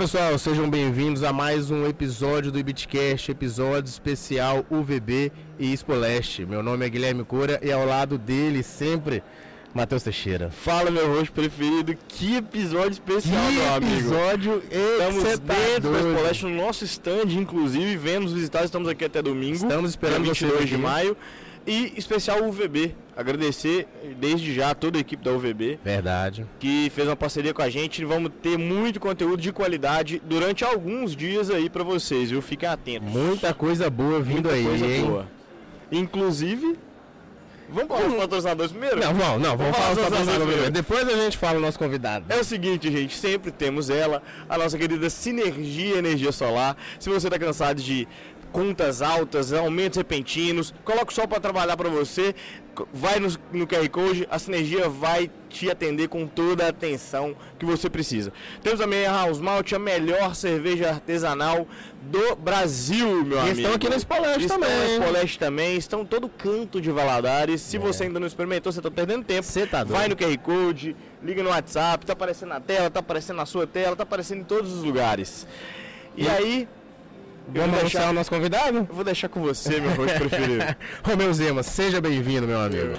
Pessoal, sejam bem-vindos a mais um episódio do Ibitcast, episódio especial UVB e Expo Leste. Meu nome é Guilherme Cura e ao lado dele sempre Matheus Teixeira. Fala meu rosto preferido, que episódio especial, que meu amigo. episódio Estamos tá dentro da doido. Expo Leste, no nosso stand, inclusive, vendo os visitados, estamos aqui até domingo. Estamos esperando dia você 22 de aqui. maio. E especial UVB, agradecer desde já a toda a equipe da UVB Verdade. que fez uma parceria com a gente. Vamos ter muito conteúdo de qualidade durante alguns dias aí pra vocês, viu? Fiquem atentos. Muita coisa boa vindo Muita aí, coisa hein? boa. Inclusive, vamos falar dos patrocinadores primeiro? Não, vamos, não, vamos falar Vamos os falar dos patrocinadores patrocinadores. primeiro. Depois a gente fala o nosso convidado. É o seguinte, gente, sempre temos ela, a nossa querida Sinergia Energia Solar. Se você está cansado de contas altas, aumentos repentinos, coloca o sol para trabalhar para você, vai no, no QR Code, a Sinergia vai te atender com toda a atenção que você precisa. Temos também a House Malt, a melhor cerveja artesanal do Brasil, meu E amigo. estão aqui na Expo Leste Estão também? Expo Leste também, estão todo canto de Valadares. Se você ainda não experimentou, você está perdendo tempo. Cê tá doido. Vai no QR Code, liga no WhatsApp, tá aparecendo na tela, tá aparecendo na sua tela, tá aparecendo em todos os lugares. E aí, eu Vamos anunciar deixar, o nosso convidado? eu vou deixar com você, meu rosto preferido. Romeu Zema, seja bem-vindo, meu amigo.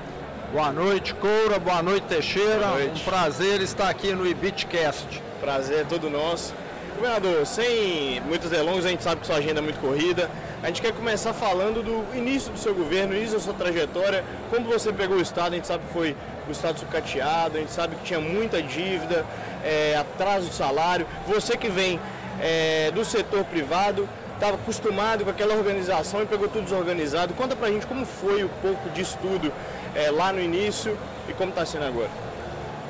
Boa noite, Coura. Boa noite, Teixeira. Boa noite. Um prazer estar aqui no Ibitcast. Prazer é todo nosso. Governador, sem muitas delongas, a gente sabe que sua agenda é muito corrida. A gente quer começar falando do início do seu governo, início da sua trajetória, como você pegou o Estado, a gente sabe que foi o Estado sucateado, a gente sabe que tinha muita dívida, é, atraso de salário. Você que vem é, do setor privado, estava acostumado com aquela organização e pegou tudo desorganizado. Conta pra gente como foi o pouco disso tudo é, lá no início e como está sendo agora.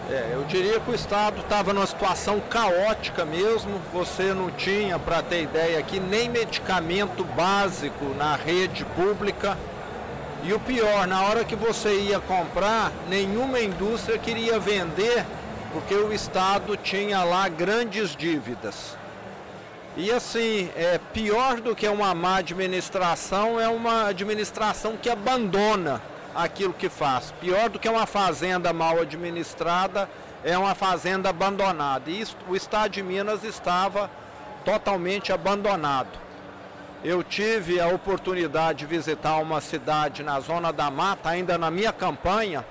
É, eu diria que o Estado estava numa situação caótica mesmo. Você não tinha, para ter ideia aqui, nem medicamento básico na rede pública. E o pior, na hora que você ia comprar, nenhuma indústria queria vender, porque o Estado tinha lá grandes dívidas. E assim, é pior do que uma má administração é uma administração que abandona aquilo que faz. Pior do que uma fazenda mal administrada é uma fazenda abandonada. E isso, o estado de Minas estava totalmente abandonado. Eu tive a oportunidade de visitar uma cidade na zona da mata, ainda na minha campanha,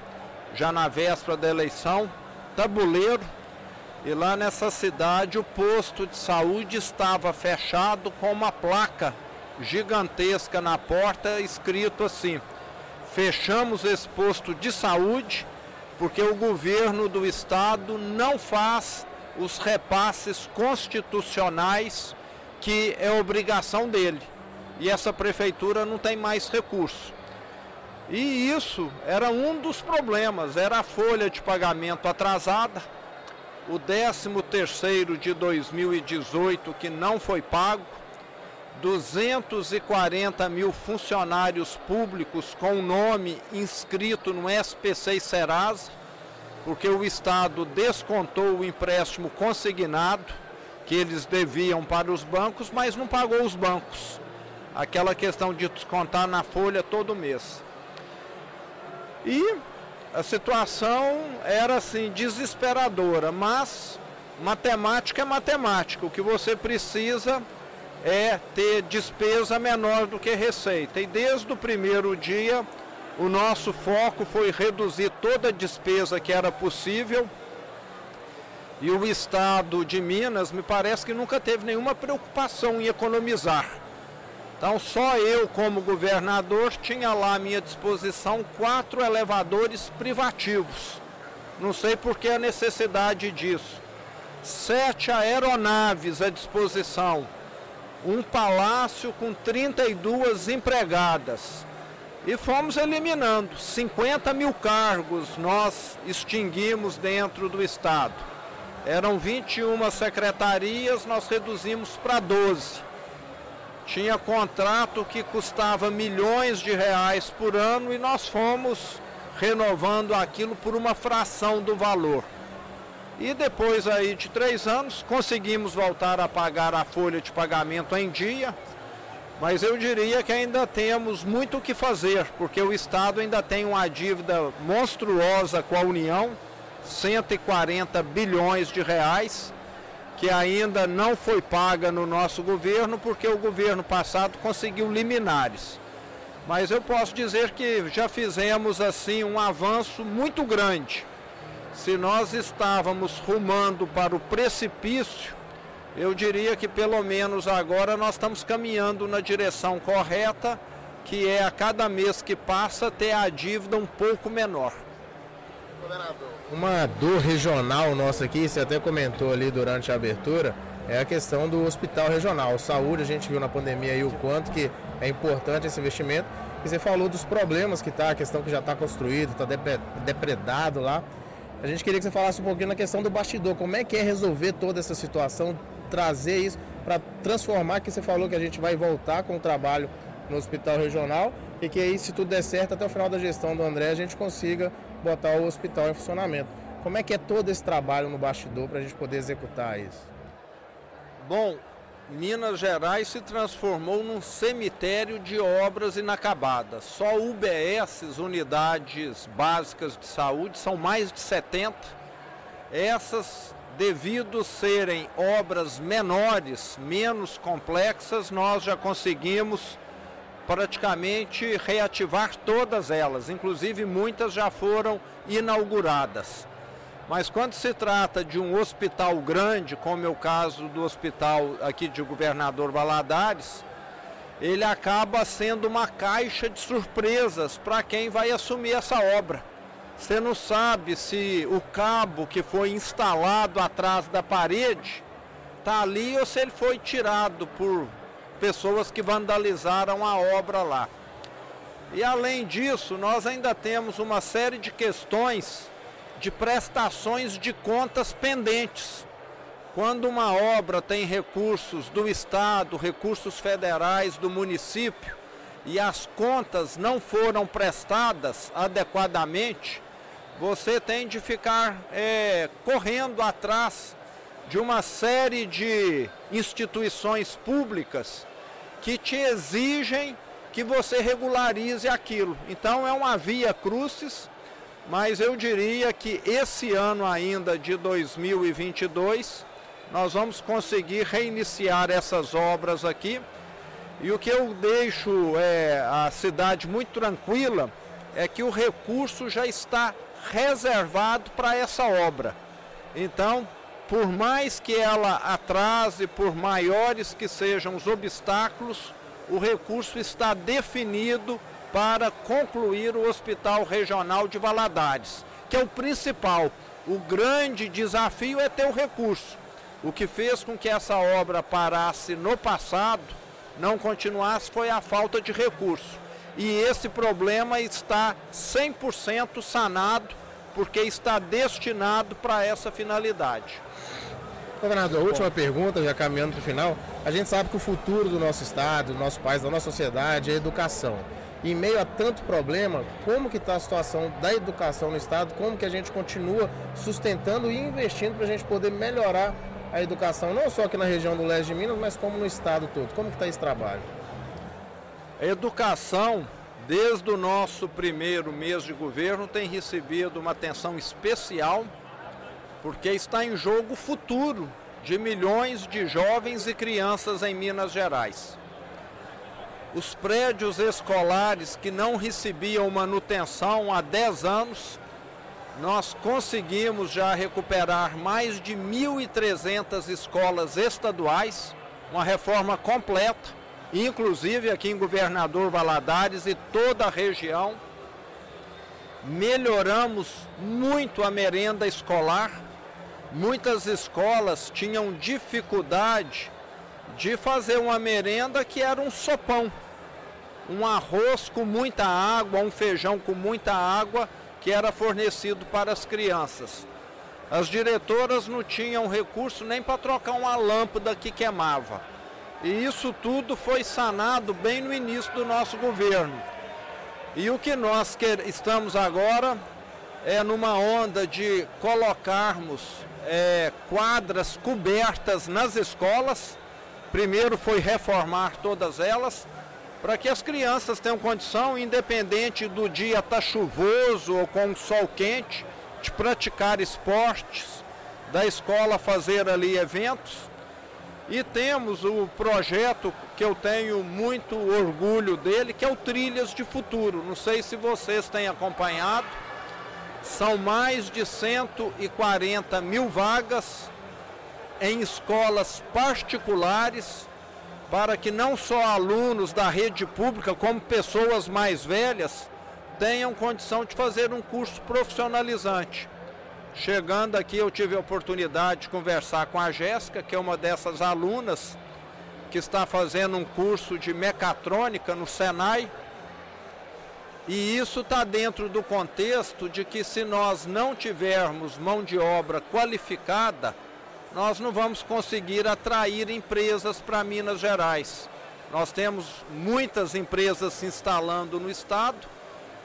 já na véspera da eleição, Tabuleiro, e lá nessa cidade o posto de saúde estava fechado com uma placa gigantesca na porta escrito assim: fechamos esse posto de saúde porque o governo do estado não faz os repasses constitucionais que é obrigação dele. E essa prefeitura não tem mais recurso. E isso era um dos problemas, era a folha de pagamento atrasada, o 13 terceiro de 2018 que não foi pago, 240 mil funcionários públicos com nome inscrito no SPC Serasa, porque o Estado descontou o empréstimo consignado que eles deviam para os bancos, mas não pagou os bancos. Aquela questão de descontar na folha todo mês. E a situação era assim desesperadora, mas matemática é matemática. O que você precisa é ter despesa menor do que receita. E desde o primeiro dia, o nosso foco foi reduzir toda a despesa que era possível. E o estado de Minas me parece que nunca teve nenhuma preocupação em economizar. Então, só eu, como governador, tinha lá à minha disposição quatro elevadores privativos. Não sei por que a necessidade disso. Sete aeronaves à disposição. Um palácio com 32 empregadas. E fomos eliminando. 50 mil cargos nós extinguimos dentro do Estado. Eram 21 secretarias, nós reduzimos para 12 tinha contrato que custava milhões de reais por ano e nós fomos renovando aquilo por uma fração do valor. E depois aí de três anos conseguimos voltar a pagar a folha de pagamento em dia, mas eu diria que ainda temos muito o que fazer, porque o Estado ainda tem uma dívida monstruosa com a União, 140 bilhões de reais, que ainda não foi paga no nosso governo, porque o governo passado conseguiu liminares. Mas eu posso dizer que já fizemos assim um avanço muito grande. Se nós estávamos rumando para o precipício, eu diria que pelo menos agora nós estamos caminhando na direção correta, que é a cada mês que passa ter a dívida um pouco menor. Uma dor regional nossa aqui, você até comentou ali durante a abertura, é a questão do hospital regional. Saúde, a gente viu na pandemia aí o quanto que é importante esse investimento. E você falou dos problemas que está, a questão que já está construído, está depredado lá. A gente queria que você falasse um pouquinho na questão do bastidor, como é que é resolver toda essa situação, trazer isso para transformar, que você falou que a gente vai voltar com o trabalho no hospital regional e que aí, se tudo der certo, até o final da gestão do André, a gente consiga botar o hospital em funcionamento. Como é que é todo esse trabalho no bastidor para a gente poder executar isso? Bom, Minas Gerais se transformou num cemitério de obras inacabadas. Só UBS, unidades básicas de saúde, são mais de 70. Essas, devido serem obras menores, menos complexas, nós já conseguimos praticamente reativar todas elas, inclusive muitas já foram inauguradas. Mas quando se trata de um hospital grande, como é o caso do hospital aqui de Governador Valadares, ele acaba sendo uma caixa de surpresas para quem vai assumir essa obra. Você não sabe se o cabo que foi instalado atrás da parede está ali ou se ele foi tirado por pessoas que vandalizaram a obra lá. E além disso, nós ainda temos uma série de questões de prestações de contas pendentes. Quando uma obra tem recursos do Estado, recursos federais, do município, e as contas não foram prestadas adequadamente, você tem de ficar é, correndo atrás de uma série de instituições públicas que te exigem que você regularize aquilo. Então é uma via crucis, mas eu diria que esse ano ainda de 2022 nós vamos conseguir reiniciar essas obras aqui. E o que eu deixo é, a cidade muito tranquila é que o recurso já está reservado para essa obra. Então, por mais que ela atrase, por maiores que sejam os obstáculos, o recurso está definido para concluir o Hospital Regional de Valadares, que é o principal. O grande desafio é ter o recurso. O que fez com que essa obra parasse no passado, não continuasse, foi a falta de recurso. E esse problema está 100% sanado, porque está destinado para essa finalidade. Governador, última pergunta, já caminhando para o final. A gente sabe que o futuro do nosso estado, do nosso país, da nossa sociedade é a educação. Em meio a tanto problema, como que está a situação da educação no estado? Como que a gente continua sustentando e investindo para a gente poder melhorar a educação, não só aqui na região do leste de Minas, mas como no estado todo? Como que está esse trabalho? A educação, desde o nosso primeiro mês de governo, tem recebido uma atenção especial porque está em jogo o futuro de milhões de jovens e crianças em Minas Gerais. Os prédios escolares que não recebiam manutenção há 10 anos, nós conseguimos já recuperar mais de 1.300 escolas estaduais, uma reforma completa, inclusive aqui em Governador Valadares e toda a região. Melhoramos muito a merenda escolar, muitas escolas tinham dificuldade de fazer uma merenda que era um sopão. Um arroz com muita água, um feijão com muita água que era fornecido para as crianças. As diretoras não tinham recurso nem para trocar uma lâmpada que queimava. E isso tudo foi sanado bem no início do nosso governo. E o que nós estamos agora é numa onda de colocarmos é, quadras cobertas nas escolas. Primeiro foi reformar todas elas, para que as crianças tenham condição, independente do dia estar tá chuvoso ou com sol quente, de praticar esportes, da escola fazer ali eventos. E temos o projeto que eu tenho muito orgulho dele, que é o Trilhas de Futuro. Não sei se vocês têm acompanhado. São mais de 140 mil vagas em escolas particulares para que não só alunos da rede pública, como pessoas mais velhas, tenham condição de fazer um curso profissionalizante. Chegando aqui, eu tive a oportunidade de conversar com a Jéssica, que é uma dessas alunas que está fazendo um curso de mecatrônica no Senai. E isso está dentro do contexto de que se nós não tivermos mão de obra qualificada, nós não vamos conseguir atrair empresas para Minas Gerais. Nós temos muitas empresas se instalando no estado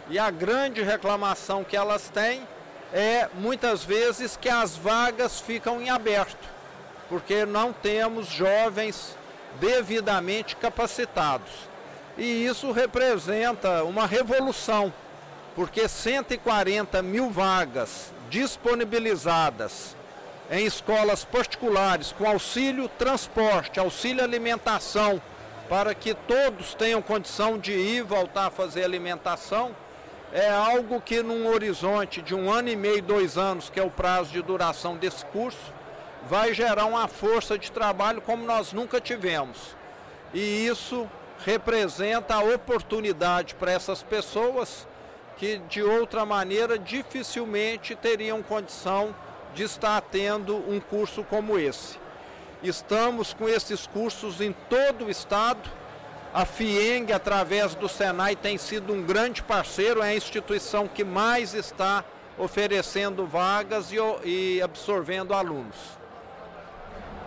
e a grande reclamação que elas têm é muitas vezes que as vagas ficam em aberto, porque não temos jovens devidamente capacitados. E isso representa uma revolução, porque 140 mil vagas disponibilizadas em escolas particulares com auxílio transporte, auxílio alimentação, para que todos tenham condição de ir voltar a fazer alimentação, é algo que num horizonte de um ano e meio, dois anos, que é o prazo de duração desse curso, vai gerar uma força de trabalho como nós nunca tivemos. E isso representa a oportunidade para essas pessoas que de outra maneira dificilmente teriam condição de estar tendo um curso como esse. Estamos com esses cursos em todo o estado. A FIENG, através do Senai, tem sido um grande parceiro, é a instituição que mais está oferecendo vagas e, e absorvendo alunos.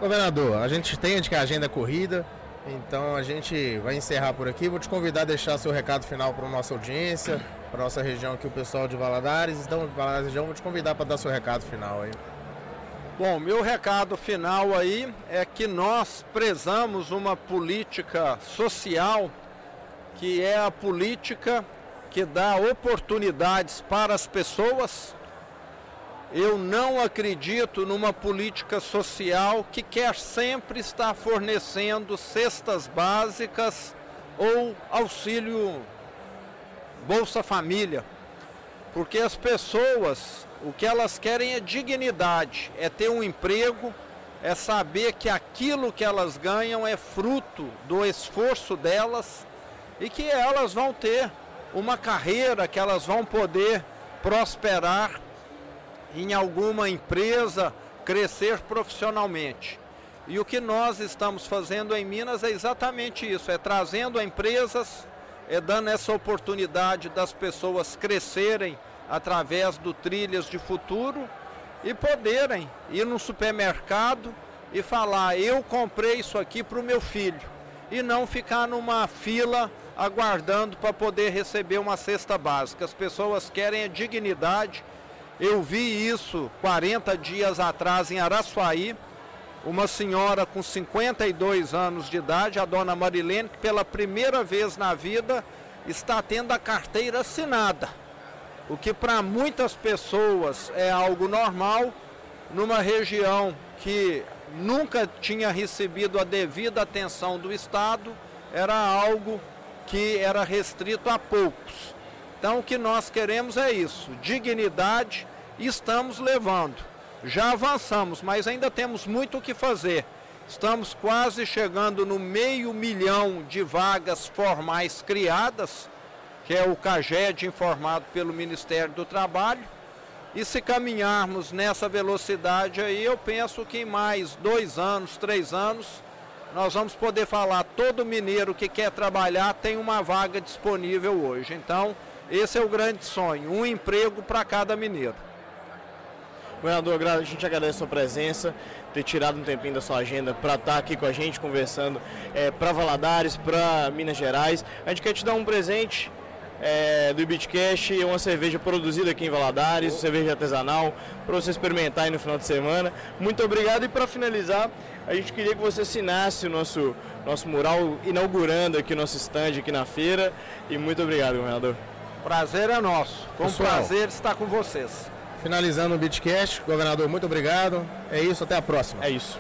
Governador, a gente que a agenda é corrida, então a gente vai encerrar por aqui. Vou te convidar a deixar seu recado final para a nossa audiência, para nossa região aqui, o pessoal de Valadares. Então, Valadares região, vou te convidar para dar seu recado final aí. Bom, meu recado final aí é que nós prezamos uma política social que é a política que dá oportunidades para as pessoas eu não acredito numa política social que quer sempre estar fornecendo cestas básicas ou auxílio Bolsa Família. Porque as pessoas, o que elas querem é dignidade, é ter um emprego, é saber que aquilo que elas ganham é fruto do esforço delas e que elas vão ter uma carreira, que elas vão poder prosperar em alguma empresa crescer profissionalmente. E o que nós estamos fazendo em Minas é exatamente isso: é trazendo empresas, é dando essa oportunidade das pessoas crescerem através do Trilhas de Futuro e poderem ir no supermercado e falar: eu comprei isso aqui para o meu filho, e não ficar numa fila aguardando para poder receber uma cesta básica. As pessoas querem a dignidade eu vi isso 40 dias atrás em Araçuaí, uma senhora com 52 anos de idade, a dona Marilene, que pela primeira vez na vida está tendo a carteira assinada. O que para muitas pessoas é algo normal, numa região que nunca tinha recebido a devida atenção do Estado, era algo que era restrito a poucos. Então o que nós queremos é isso, dignidade estamos levando. Já avançamos, mas ainda temos muito o que fazer. Estamos quase chegando no meio milhão de vagas formais criadas, que é o CAGED informado pelo Ministério do Trabalho. E se caminharmos nessa velocidade aí, eu penso que em mais dois anos, três anos, nós vamos poder falar, todo mineiro que quer trabalhar tem uma vaga disponível hoje. Então, esse é o grande sonho, um emprego para cada mineiro. Governador, a gente agradece a sua presença, ter tirado um tempinho da sua agenda para estar tá aqui com a gente, conversando é, para Valadares, para Minas Gerais. A gente quer te dar um presente é, do Ibitcash, uma cerveja produzida aqui em Valadares, cerveja artesanal, para você experimentar aí no final de semana. Muito obrigado e para finalizar, a gente queria que você assinasse o nosso, nosso mural inaugurando aqui o nosso stand aqui na feira. E muito obrigado, governador. Prazer é nosso. Foi um Pessoal, prazer estar com vocês. Finalizando o Bitcast, governador, muito obrigado. É isso, até a próxima. É isso.